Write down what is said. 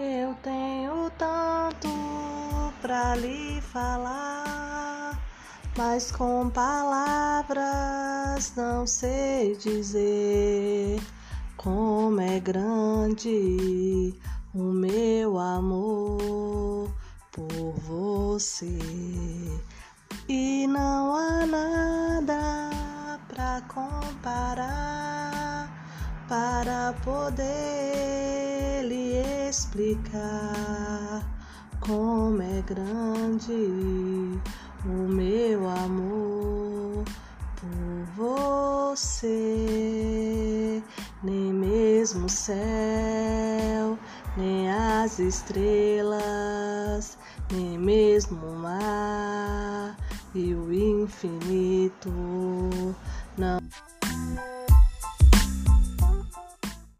Eu tenho tanto pra lhe falar, mas com palavras não sei dizer como é grande o meu amor por você. E não há nada pra comparar para poder lhe explicar como é grande o meu amor por você. Nem mesmo o céu, nem as estrelas, nem mesmo o mar e o infinito